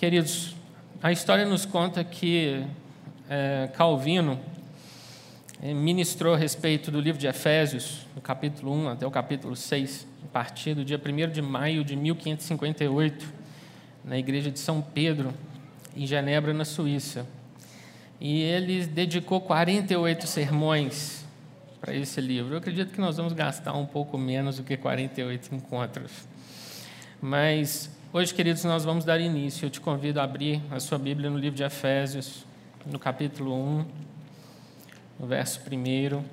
Queridos, a história nos conta que é, Calvino ministrou a respeito do livro de Efésios, do capítulo 1 até o capítulo 6, a partir do dia 1 de maio de 1558, na igreja de São Pedro, em Genebra, na Suíça. E ele dedicou 48 sermões para esse livro. Eu acredito que nós vamos gastar um pouco menos do que 48 encontros. Mas hoje, queridos, nós vamos dar início. Eu te convido a abrir a sua Bíblia no livro de Efésios, no capítulo 1, no verso 1.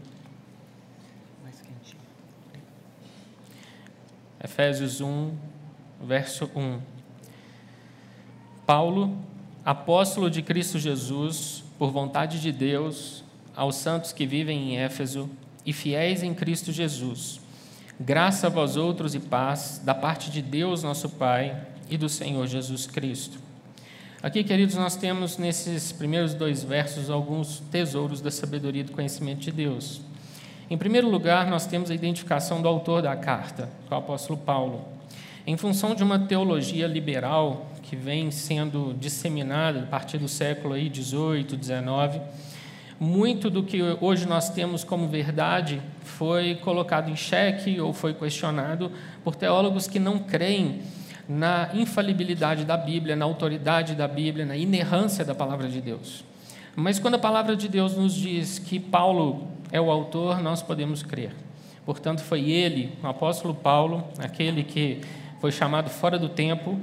Efésios 1, verso 1. Paulo, apóstolo de Cristo Jesus, por vontade de Deus, aos santos que vivem em Éfeso e fiéis em Cristo Jesus. Graça a vós outros e paz da parte de Deus, nosso Pai, e do Senhor Jesus Cristo. Aqui, queridos, nós temos nesses primeiros dois versos alguns tesouros da sabedoria e do conhecimento de Deus. Em primeiro lugar, nós temos a identificação do autor da carta, o apóstolo Paulo. Em função de uma teologia liberal que vem sendo disseminada a partir do século 18, 19, muito do que hoje nós temos como verdade foi colocado em xeque ou foi questionado por teólogos que não creem na infalibilidade da Bíblia, na autoridade da Bíblia, na inerrância da palavra de Deus. Mas quando a palavra de Deus nos diz que Paulo é o autor, nós podemos crer. Portanto, foi ele, o apóstolo Paulo, aquele que foi chamado fora do tempo,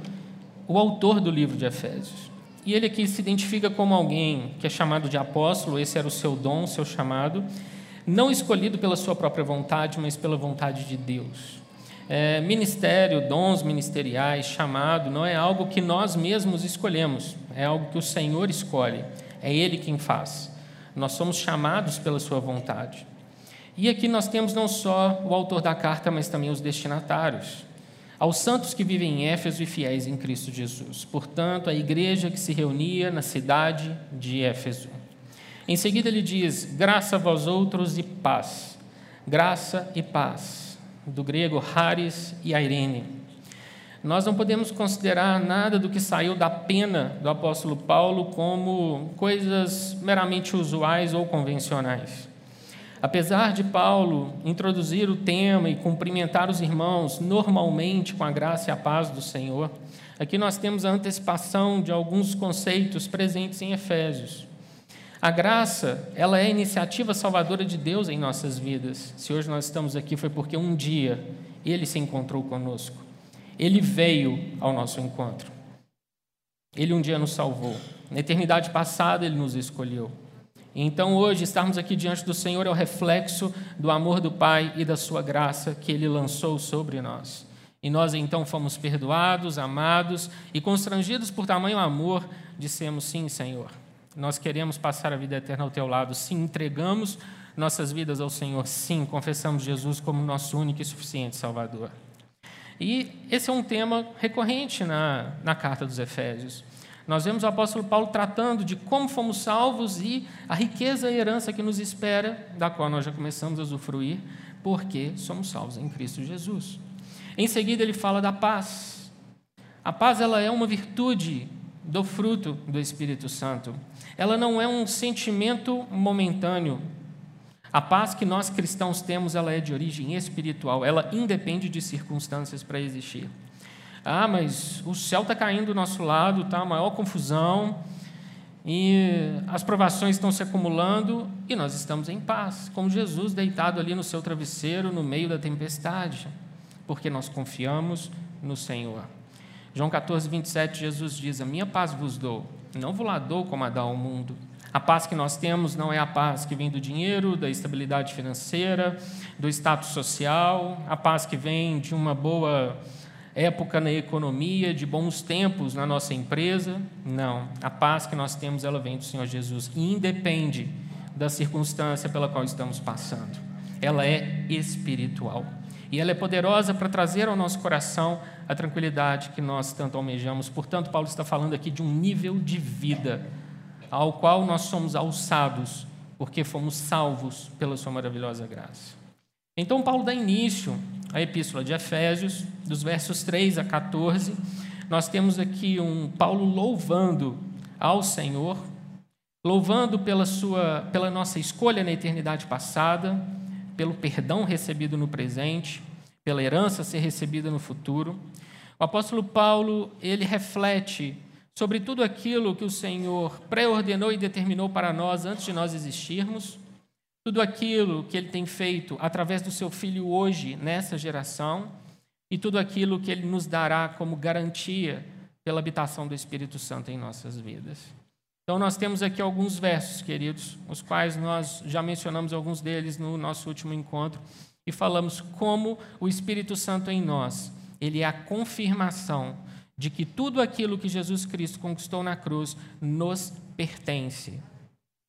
o autor do livro de Efésios. E ele aqui se identifica como alguém que é chamado de apóstolo, esse era o seu dom, seu chamado, não escolhido pela sua própria vontade, mas pela vontade de Deus. É, ministério, dons ministeriais, chamado, não é algo que nós mesmos escolhemos, é algo que o Senhor escolhe, é Ele quem faz. Nós somos chamados pela Sua vontade. E aqui nós temos não só o autor da carta, mas também os destinatários aos santos que vivem em Éfeso e fiéis em Cristo Jesus. Portanto, a igreja que se reunia na cidade de Éfeso. Em seguida, ele diz: graça a vós outros e paz. Graça e paz. Do grego, haris e airene. Nós não podemos considerar nada do que saiu da pena do apóstolo Paulo como coisas meramente usuais ou convencionais. Apesar de Paulo introduzir o tema e cumprimentar os irmãos normalmente com a graça e a paz do Senhor, aqui nós temos a antecipação de alguns conceitos presentes em Efésios. A graça, ela é a iniciativa salvadora de Deus em nossas vidas. Se hoje nós estamos aqui foi porque um dia ele se encontrou conosco. Ele veio ao nosso encontro. Ele um dia nos salvou. Na eternidade passada ele nos escolheu. Então, hoje, estarmos aqui diante do Senhor é o reflexo do amor do Pai e da Sua graça que Ele lançou sobre nós. E nós então fomos perdoados, amados e constrangidos por tamanho amor, dissemos: Sim, Senhor. Nós queremos passar a vida eterna ao Teu lado. Sim, entregamos nossas vidas ao Senhor. Sim, confessamos Jesus como nosso único e suficiente Salvador. E esse é um tema recorrente na, na carta dos Efésios. Nós vemos o apóstolo Paulo tratando de como fomos salvos e a riqueza e herança que nos espera, da qual nós já começamos a usufruir, porque somos salvos em Cristo Jesus. Em seguida, ele fala da paz. A paz ela é uma virtude do fruto do Espírito Santo. Ela não é um sentimento momentâneo. A paz que nós cristãos temos, ela é de origem espiritual. Ela independe de circunstâncias para existir. Ah, mas o céu está caindo do nosso lado, tá? maior confusão, e as provações estão se acumulando e nós estamos em paz, como Jesus deitado ali no seu travesseiro no meio da tempestade, porque nós confiamos no Senhor. João 14, 27, Jesus diz: A minha paz vos dou, não vos lá dou como a dá ao mundo. A paz que nós temos não é a paz que vem do dinheiro, da estabilidade financeira, do status social, a paz que vem de uma boa época na economia, de bons tempos na nossa empresa. Não. A paz que nós temos, ela vem do Senhor Jesus e independe da circunstância pela qual estamos passando. Ela é espiritual. E ela é poderosa para trazer ao nosso coração a tranquilidade que nós tanto almejamos. Portanto, Paulo está falando aqui de um nível de vida ao qual nós somos alçados, porque fomos salvos pela Sua maravilhosa graça. Então, Paulo dá início à Epístola de Efésios, dos versos 3 a 14, nós temos aqui um Paulo louvando ao Senhor, louvando pela sua pela nossa escolha na eternidade passada, pelo perdão recebido no presente, pela herança ser recebida no futuro. O apóstolo Paulo, ele reflete sobre tudo aquilo que o Senhor pré-ordenou e determinou para nós antes de nós existirmos, tudo aquilo que ele tem feito através do seu filho hoje, nessa geração, e tudo aquilo que ele nos dará como garantia pela habitação do Espírito Santo em nossas vidas. Então, nós temos aqui alguns versos, queridos, os quais nós já mencionamos alguns deles no nosso último encontro, e falamos como o Espírito Santo em nós, ele é a confirmação de que tudo aquilo que Jesus Cristo conquistou na cruz nos pertence.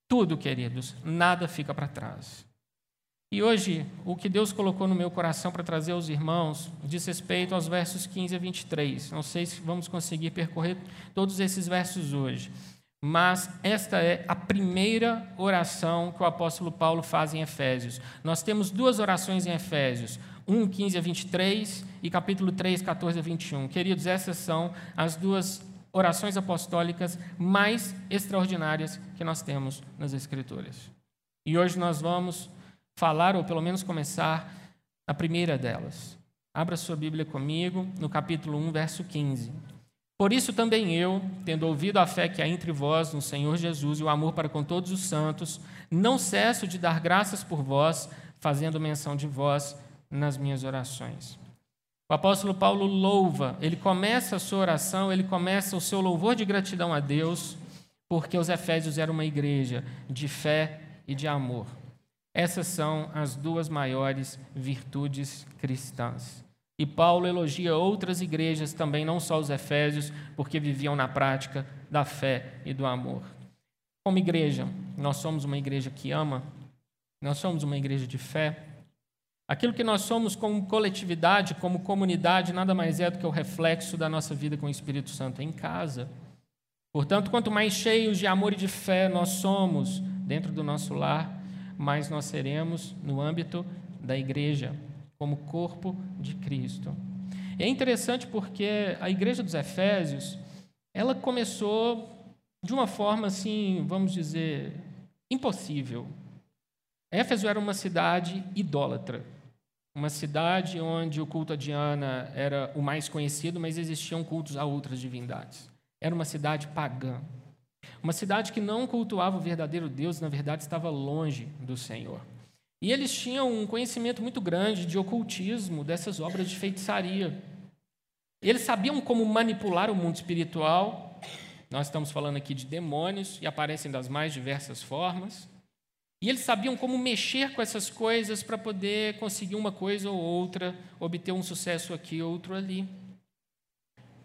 Tudo, queridos, nada fica para trás. E hoje, o que Deus colocou no meu coração para trazer aos irmãos diz respeito aos versos 15 a 23. Não sei se vamos conseguir percorrer todos esses versos hoje, mas esta é a primeira oração que o apóstolo Paulo faz em Efésios. Nós temos duas orações em Efésios, 1, 15 a 23 e capítulo 3, 14 a 21. Queridos, essas são as duas orações apostólicas mais extraordinárias que nós temos nas Escrituras. E hoje nós vamos falar, ou pelo menos começar, a primeira delas. Abra sua Bíblia comigo, no capítulo 1, verso 15. Por isso também eu, tendo ouvido a fé que há entre vós no Senhor Jesus e o amor para com todos os santos, não cesso de dar graças por vós, fazendo menção de vós nas minhas orações. O apóstolo Paulo louva, ele começa a sua oração, ele começa o seu louvor de gratidão a Deus, porque os Efésios eram uma igreja de fé e de amor. Essas são as duas maiores virtudes cristãs. E Paulo elogia outras igrejas também, não só os Efésios, porque viviam na prática da fé e do amor. Como igreja, nós somos uma igreja que ama, nós somos uma igreja de fé, Aquilo que nós somos como coletividade, como comunidade, nada mais é do que o reflexo da nossa vida com o Espírito Santo em casa. Portanto, quanto mais cheios de amor e de fé nós somos dentro do nosso lar, mais nós seremos no âmbito da igreja, como corpo de Cristo. É interessante porque a igreja dos Efésios, ela começou de uma forma assim, vamos dizer, impossível. Éfeso era uma cidade idólatra uma cidade onde o culto a Diana era o mais conhecido, mas existiam cultos a outras divindades. Era uma cidade pagã. Uma cidade que não cultuava o verdadeiro Deus, na verdade estava longe do Senhor. E eles tinham um conhecimento muito grande de ocultismo, dessas obras de feitiçaria. Eles sabiam como manipular o mundo espiritual. Nós estamos falando aqui de demônios e aparecem das mais diversas formas. E eles sabiam como mexer com essas coisas para poder conseguir uma coisa ou outra, obter um sucesso aqui, outro ali.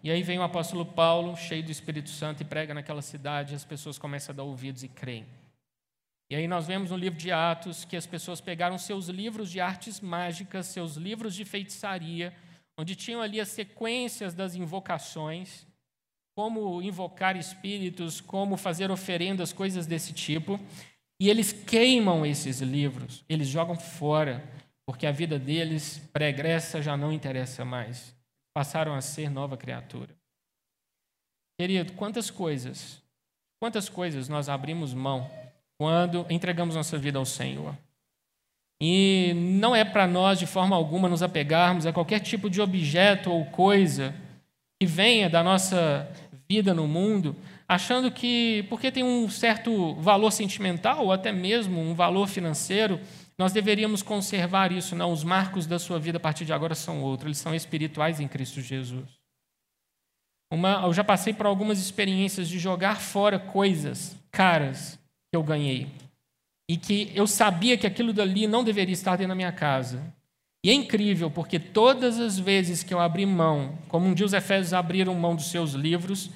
E aí vem o apóstolo Paulo, cheio do Espírito Santo, e prega naquela cidade, e as pessoas começam a dar ouvidos e creem. E aí nós vemos no livro de Atos que as pessoas pegaram seus livros de artes mágicas, seus livros de feitiçaria, onde tinham ali as sequências das invocações, como invocar espíritos, como fazer oferendas, coisas desse tipo, e eles queimam esses livros, eles jogam fora, porque a vida deles pregressa já não interessa mais. Passaram a ser nova criatura. Querido, quantas coisas, quantas coisas nós abrimos mão quando entregamos nossa vida ao Senhor? E não é para nós, de forma alguma, nos apegarmos a qualquer tipo de objeto ou coisa que venha da nossa vida no mundo, achando que, porque tem um certo valor sentimental ou até mesmo um valor financeiro, nós deveríamos conservar isso. Não, os marcos da sua vida a partir de agora são outros, eles são espirituais em Cristo Jesus. Uma, eu já passei por algumas experiências de jogar fora coisas caras que eu ganhei e que eu sabia que aquilo dali não deveria estar dentro da minha casa. E é incrível, porque todas as vezes que eu abri mão, como um dia os Efésios abriram mão dos seus livros,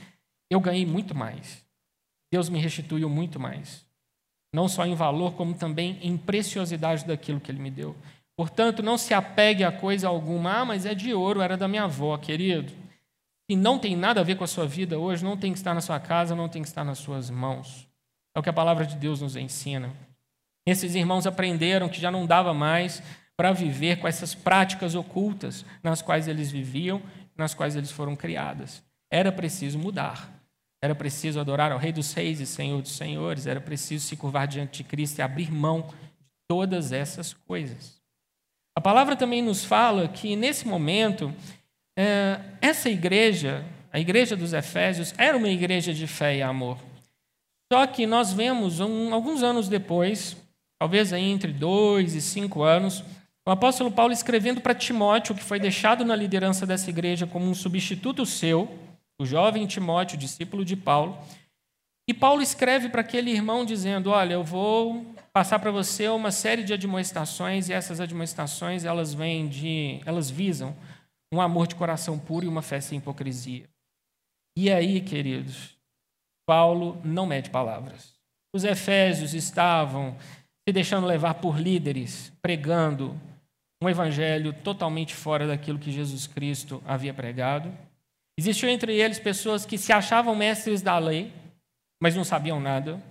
eu ganhei muito mais. Deus me restituiu muito mais. Não só em valor, como também em preciosidade daquilo que Ele me deu. Portanto, não se apegue a coisa alguma. Ah, mas é de ouro, era da minha avó, querido. E não tem nada a ver com a sua vida hoje, não tem que estar na sua casa, não tem que estar nas suas mãos. É o que a palavra de Deus nos ensina. Esses irmãos aprenderam que já não dava mais para viver com essas práticas ocultas nas quais eles viviam, nas quais eles foram criadas. era preciso mudar. Era preciso adorar ao Rei dos Reis e Senhor dos Senhores, era preciso se curvar diante de Cristo e abrir mão de todas essas coisas. A palavra também nos fala que, nesse momento, é, essa igreja, a igreja dos Efésios, era uma igreja de fé e amor. Só que nós vemos, alguns anos depois, talvez entre dois e cinco anos, o apóstolo Paulo escrevendo para Timóteo, que foi deixado na liderança dessa igreja como um substituto seu, o jovem Timóteo, discípulo de Paulo. E Paulo escreve para aquele irmão dizendo: Olha, eu vou passar para você uma série de admoestações e essas admoestações elas vêm de, elas visam um amor de coração puro e uma fé sem hipocrisia. E aí, queridos, Paulo não mede palavras. Os efésios estavam se deixando levar por líderes, pregando um evangelho totalmente fora daquilo que Jesus Cristo havia pregado. Existiam entre eles pessoas que se achavam mestres da lei, mas não sabiam nada.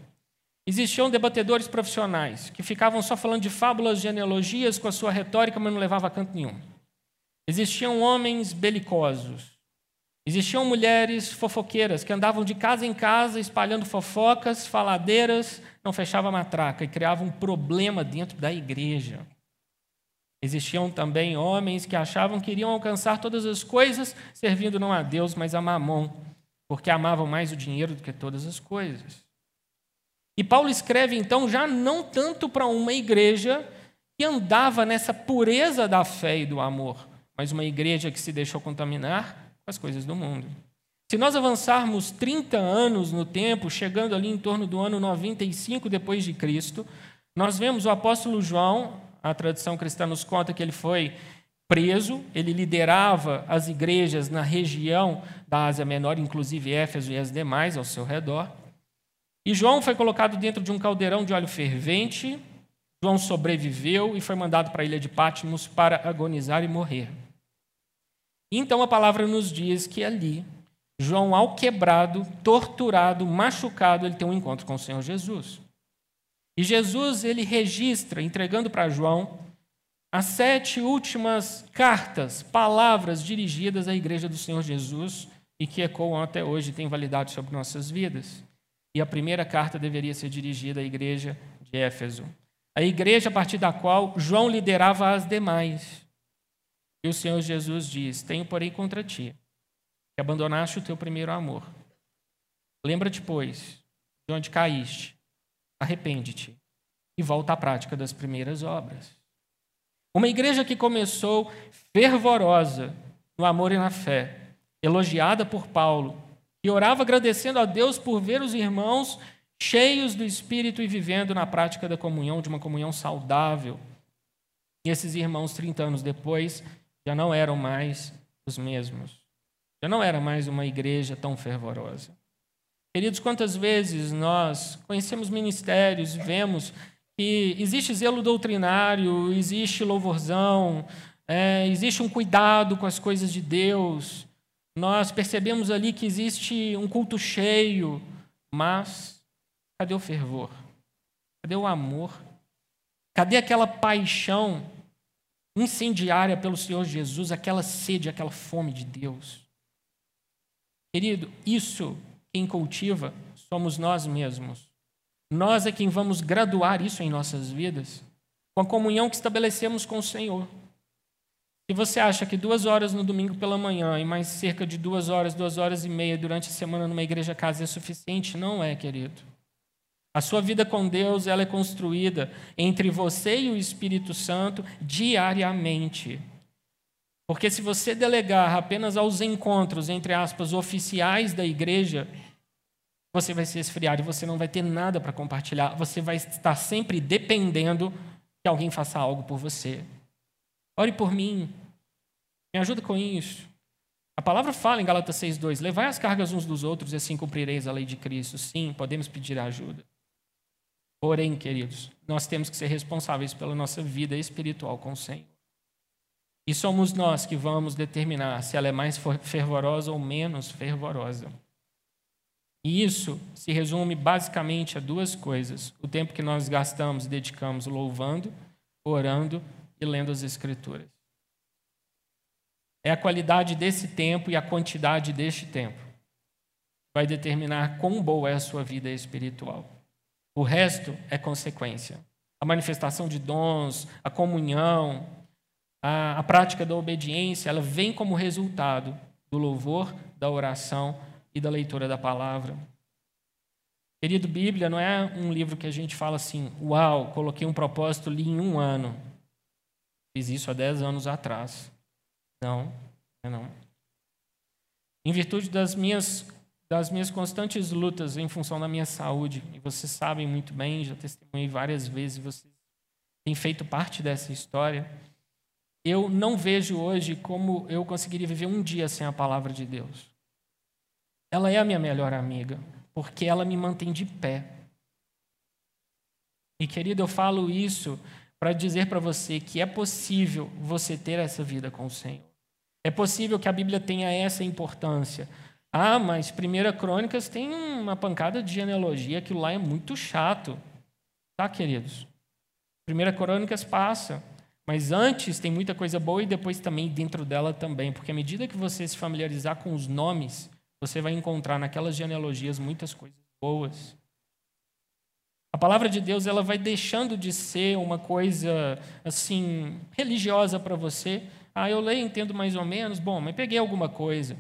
Existiam debatedores profissionais que ficavam só falando de fábulas, genealogias com a sua retórica, mas não levava a canto nenhum. Existiam homens belicosos. Existiam mulheres fofoqueiras que andavam de casa em casa espalhando fofocas, faladeiras, não fechava a matraca e criavam um problema dentro da igreja. Existiam também homens que achavam que iriam alcançar todas as coisas servindo não a Deus, mas a Mamon, porque amavam mais o dinheiro do que todas as coisas. E Paulo escreve então já não tanto para uma igreja que andava nessa pureza da fé e do amor, mas uma igreja que se deixou contaminar com as coisas do mundo. Se nós avançarmos 30 anos no tempo, chegando ali em torno do ano 95 depois de Cristo, nós vemos o apóstolo João a tradição cristã nos conta que ele foi preso, ele liderava as igrejas na região da Ásia Menor, inclusive Éfeso e as demais ao seu redor. E João foi colocado dentro de um caldeirão de óleo fervente. João sobreviveu e foi mandado para a ilha de Patmos para agonizar e morrer. Então a palavra nos diz que ali, João, ao quebrado, torturado, machucado, ele tem um encontro com o Senhor Jesus. E Jesus ele registra, entregando para João, as sete últimas cartas, palavras dirigidas à igreja do Senhor Jesus e que ecoam até hoje e têm validade sobre nossas vidas. E a primeira carta deveria ser dirigida à igreja de Éfeso, a igreja a partir da qual João liderava as demais. E o Senhor Jesus diz: Tenho, porém, contra ti, que abandonaste o teu primeiro amor. Lembra-te, pois, de onde caíste arrepende-te e volta à prática das primeiras obras. Uma igreja que começou fervorosa no amor e na fé, elogiada por Paulo, e orava agradecendo a Deus por ver os irmãos cheios do Espírito e vivendo na prática da comunhão, de uma comunhão saudável. E esses irmãos, 30 anos depois, já não eram mais os mesmos. Já não era mais uma igreja tão fervorosa. Queridos, quantas vezes nós conhecemos ministérios, vemos que existe zelo doutrinário, existe louvorzão, é, existe um cuidado com as coisas de Deus, nós percebemos ali que existe um culto cheio, mas cadê o fervor? Cadê o amor? Cadê aquela paixão incendiária pelo Senhor Jesus, aquela sede, aquela fome de Deus? Querido, isso quem cultiva somos nós mesmos. Nós é quem vamos graduar isso em nossas vidas, com a comunhão que estabelecemos com o Senhor. Se você acha que duas horas no domingo pela manhã e mais cerca de duas horas, duas horas e meia durante a semana numa igreja casa é suficiente, não é, querido. A sua vida com Deus ela é construída entre você e o Espírito Santo diariamente. Porque se você delegar apenas aos encontros, entre aspas, oficiais da igreja, você vai se esfriar e você não vai ter nada para compartilhar. Você vai estar sempre dependendo que alguém faça algo por você. Ore por mim. Me ajuda com isso. A palavra fala em Galatas 6,2: Levai as cargas uns dos outros e assim cumprireis a lei de Cristo. Sim, podemos pedir ajuda. Porém, queridos, nós temos que ser responsáveis pela nossa vida espiritual com o Senhor. E somos nós que vamos determinar se ela é mais fervorosa ou menos fervorosa. E isso se resume basicamente a duas coisas: o tempo que nós gastamos e dedicamos louvando, orando e lendo as Escrituras. É a qualidade desse tempo e a quantidade deste tempo. vai determinar quão boa é a sua vida espiritual. O resto é consequência. A manifestação de dons, a comunhão, a, a prática da obediência, ela vem como resultado do louvor, da oração e da leitura da palavra. Querido, Bíblia não é um livro que a gente fala assim, uau, coloquei um propósito, li em um ano. Fiz isso há dez anos atrás. Não, não. Em virtude das minhas, das minhas constantes lutas em função da minha saúde, e vocês sabem muito bem, já testemunhei várias vezes, vocês têm feito parte dessa história, eu não vejo hoje como eu conseguiria viver um dia sem a palavra de Deus. Ela é a minha melhor amiga, porque ela me mantém de pé. E querido, eu falo isso para dizer para você que é possível você ter essa vida com o Senhor. É possível que a Bíblia tenha essa importância. Ah, mas Primeira Crônicas tem uma pancada de genealogia, aquilo lá é muito chato. Tá, queridos? Primeira Crônicas passa. Mas antes tem muita coisa boa e depois também dentro dela também, porque à medida que você se familiarizar com os nomes, você vai encontrar naquelas genealogias muitas coisas boas. A palavra de Deus ela vai deixando de ser uma coisa assim religiosa para você. Ah, eu leio, entendo mais ou menos. Bom, mas peguei alguma coisa.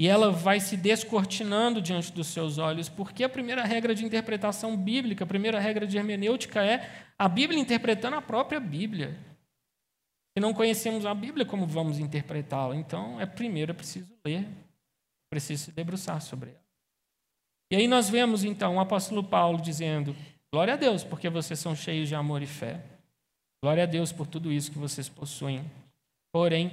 E ela vai se descortinando diante dos seus olhos, porque a primeira regra de interpretação bíblica, a primeira regra de hermenêutica é a Bíblia interpretando a própria Bíblia. Se não conhecemos a Bíblia, como vamos interpretá-la? Então, é primeiro é preciso ler, preciso se debruçar sobre ela. E aí nós vemos então o apóstolo Paulo dizendo: Glória a Deus, porque vocês são cheios de amor e fé. Glória a Deus por tudo isso que vocês possuem. Porém,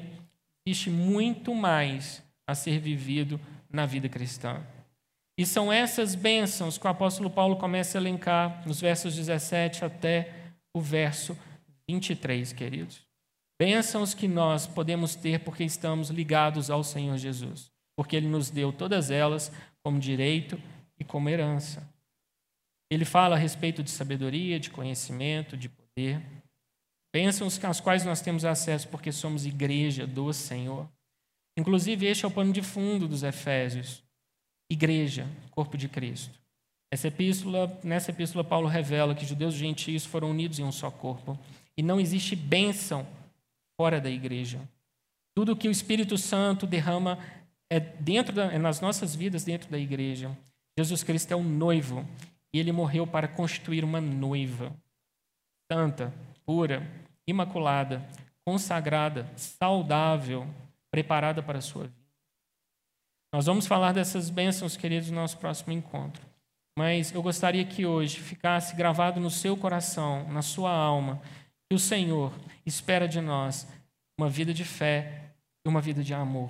existe muito mais a ser vivido na vida cristã. E são essas bênçãos que o apóstolo Paulo começa a elencar nos versos 17 até o verso 23, queridos. Bênçãos que nós podemos ter porque estamos ligados ao Senhor Jesus, porque Ele nos deu todas elas como direito e como herança. Ele fala a respeito de sabedoria, de conhecimento, de poder. Bênçãos às quais nós temos acesso porque somos igreja do Senhor. Inclusive, este é o pano de fundo dos Efésios. Igreja, corpo de Cristo. Essa epístola, nessa epístola, Paulo revela que judeus e gentios foram unidos em um só corpo. E não existe bênção fora da igreja. Tudo que o Espírito Santo derrama é dentro da, é nas nossas vidas dentro da igreja. Jesus Cristo é o noivo e ele morreu para constituir uma noiva santa, pura, imaculada, consagrada, saudável, preparada para a sua vida. Nós vamos falar dessas bênçãos, queridos, no nosso próximo encontro. Mas eu gostaria que hoje ficasse gravado no seu coração, na sua alma, que o Senhor espera de nós uma vida de fé e uma vida de amor.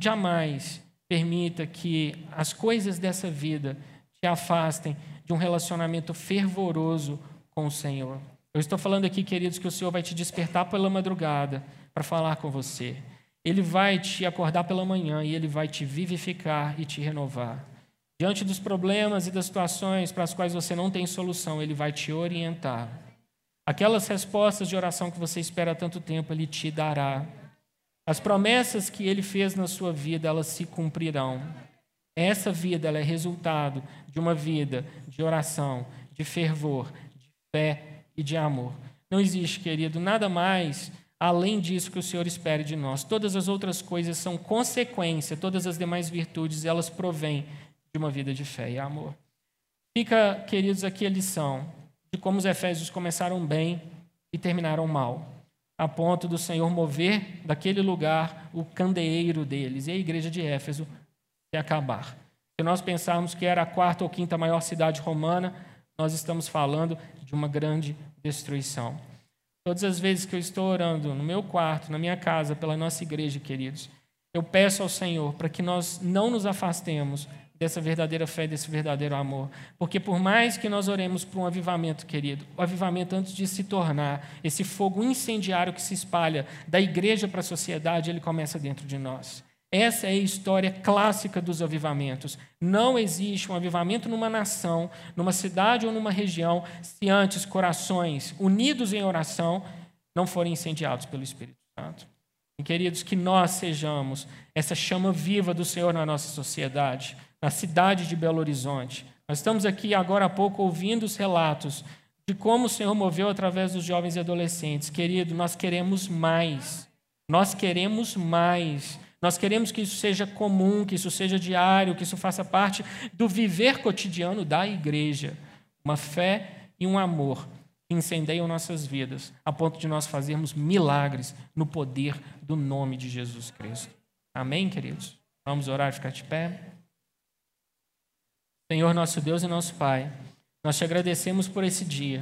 Jamais permita que as coisas dessa vida te afastem de um relacionamento fervoroso com o Senhor. Eu estou falando aqui, queridos, que o Senhor vai te despertar pela madrugada para falar com você. Ele vai te acordar pela manhã e ele vai te vivificar e te renovar. Diante dos problemas e das situações para as quais você não tem solução, ele vai te orientar. Aquelas respostas de oração que você espera há tanto tempo, Ele te dará. As promessas que Ele fez na sua vida, elas se cumprirão. Essa vida é resultado de uma vida de oração, de fervor, de fé e de amor. Não existe, querido, nada mais além disso que o Senhor espere de nós. Todas as outras coisas são consequência, todas as demais virtudes, elas provêm de uma vida de fé e amor. Fica, queridos, aqui a lição de como os Efésios começaram bem e terminaram mal, a ponto do Senhor mover daquele lugar o candeeiro deles e a igreja de Éfeso se acabar. Se nós pensarmos que era a quarta ou quinta maior cidade romana, nós estamos falando de uma grande destruição. Todas as vezes que eu estou orando no meu quarto, na minha casa, pela nossa igreja, queridos, eu peço ao Senhor para que nós não nos afastemos dessa verdadeira fé, desse verdadeiro amor. Porque por mais que nós oremos por um avivamento, querido, o avivamento antes de se tornar esse fogo incendiário que se espalha da igreja para a sociedade, ele começa dentro de nós. Essa é a história clássica dos avivamentos. Não existe um avivamento numa nação, numa cidade ou numa região, se antes corações unidos em oração não forem incendiados pelo Espírito Santo. E, queridos, que nós sejamos essa chama viva do Senhor na nossa sociedade, na cidade de Belo Horizonte. Nós estamos aqui agora há pouco ouvindo os relatos de como o Senhor moveu através dos jovens e adolescentes. Querido, nós queremos mais. Nós queremos mais. Nós queremos que isso seja comum, que isso seja diário, que isso faça parte do viver cotidiano da igreja. Uma fé e um amor que incendeiam nossas vidas, a ponto de nós fazermos milagres no poder do nome de Jesus Cristo. Amém, queridos? Vamos orar e ficar de pé? Senhor, nosso Deus e nosso Pai, nós te agradecemos por esse dia.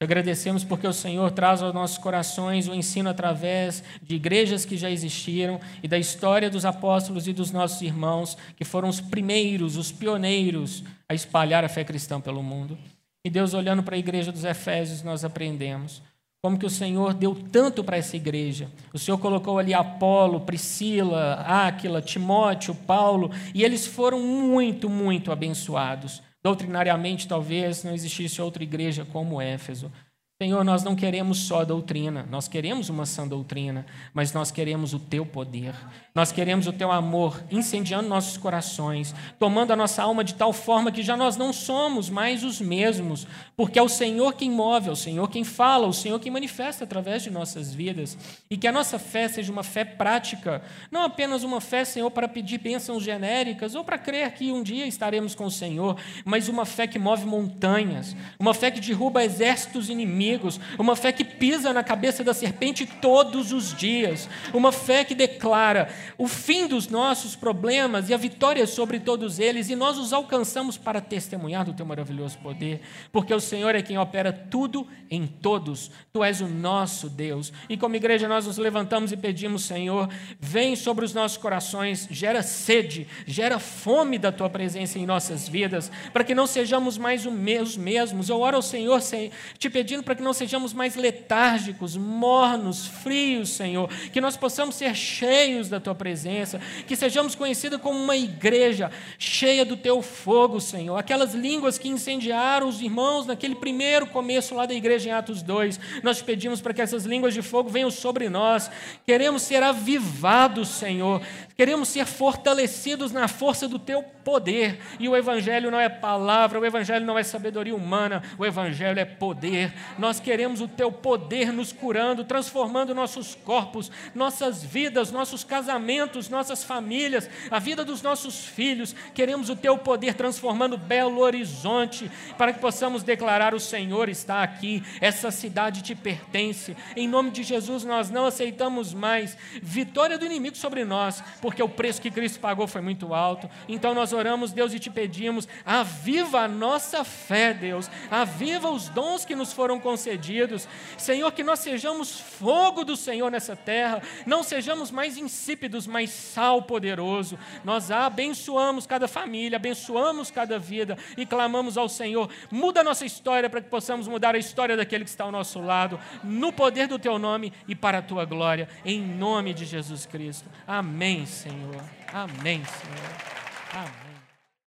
Te agradecemos porque o Senhor traz aos nossos corações o ensino através de igrejas que já existiram e da história dos apóstolos e dos nossos irmãos, que foram os primeiros, os pioneiros a espalhar a fé cristã pelo mundo. E Deus, olhando para a igreja dos Efésios, nós aprendemos como que o Senhor deu tanto para essa igreja. O Senhor colocou ali Apolo, Priscila, Áquila, Timóteo, Paulo, e eles foram muito, muito abençoados. Doutrinariamente, talvez não existisse outra igreja como Éfeso. Senhor, nós não queremos só doutrina, nós queremos uma sã doutrina, mas nós queremos o teu poder, nós queremos o teu amor incendiando nossos corações, tomando a nossa alma de tal forma que já nós não somos mais os mesmos, porque é o Senhor quem move, é o Senhor quem fala, é o Senhor quem manifesta através de nossas vidas, e que a nossa fé seja uma fé prática, não apenas uma fé, Senhor, para pedir bênçãos genéricas ou para crer que um dia estaremos com o Senhor, mas uma fé que move montanhas, uma fé que derruba exércitos inimigos uma fé que pisa na cabeça da serpente todos os dias, uma fé que declara o fim dos nossos problemas e a vitória sobre todos eles, e nós os alcançamos para testemunhar do teu maravilhoso poder, porque o Senhor é quem opera tudo em todos, tu és o nosso Deus. E como igreja nós nos levantamos e pedimos, Senhor, vem sobre os nossos corações, gera sede, gera fome da tua presença em nossas vidas, para que não sejamos mais os mesmos. Eu oro ao Senhor te pedindo para que não sejamos mais letárgicos, mornos, frios, Senhor, que nós possamos ser cheios da tua presença, que sejamos conhecidos como uma igreja cheia do teu fogo, Senhor. Aquelas línguas que incendiaram os irmãos naquele primeiro começo lá da igreja em Atos 2. Nós pedimos para que essas línguas de fogo venham sobre nós. Queremos ser avivados, Senhor. Queremos ser fortalecidos na força do teu poder. E o evangelho não é palavra, o evangelho não é sabedoria humana, o evangelho é poder. Nós queremos o teu poder nos curando, transformando nossos corpos, nossas vidas, nossos casamentos, nossas famílias, a vida dos nossos filhos. Queremos o teu poder transformando Belo Horizonte, para que possamos declarar: o Senhor está aqui, essa cidade te pertence. Em nome de Jesus, nós não aceitamos mais vitória do inimigo sobre nós, porque o preço que Cristo pagou foi muito alto. Então nós oramos, Deus, e te pedimos: aviva a nossa fé, Deus, aviva os dons que nos foram concedidos. Senhor, que nós sejamos fogo do Senhor nessa terra, não sejamos mais insípidos, mas sal poderoso. Nós abençoamos cada família, abençoamos cada vida e clamamos ao Senhor: muda a nossa história para que possamos mudar a história daquele que está ao nosso lado, no poder do teu nome e para a tua glória, em nome de Jesus Cristo. Amém, Senhor. Amém, Senhor. Amém.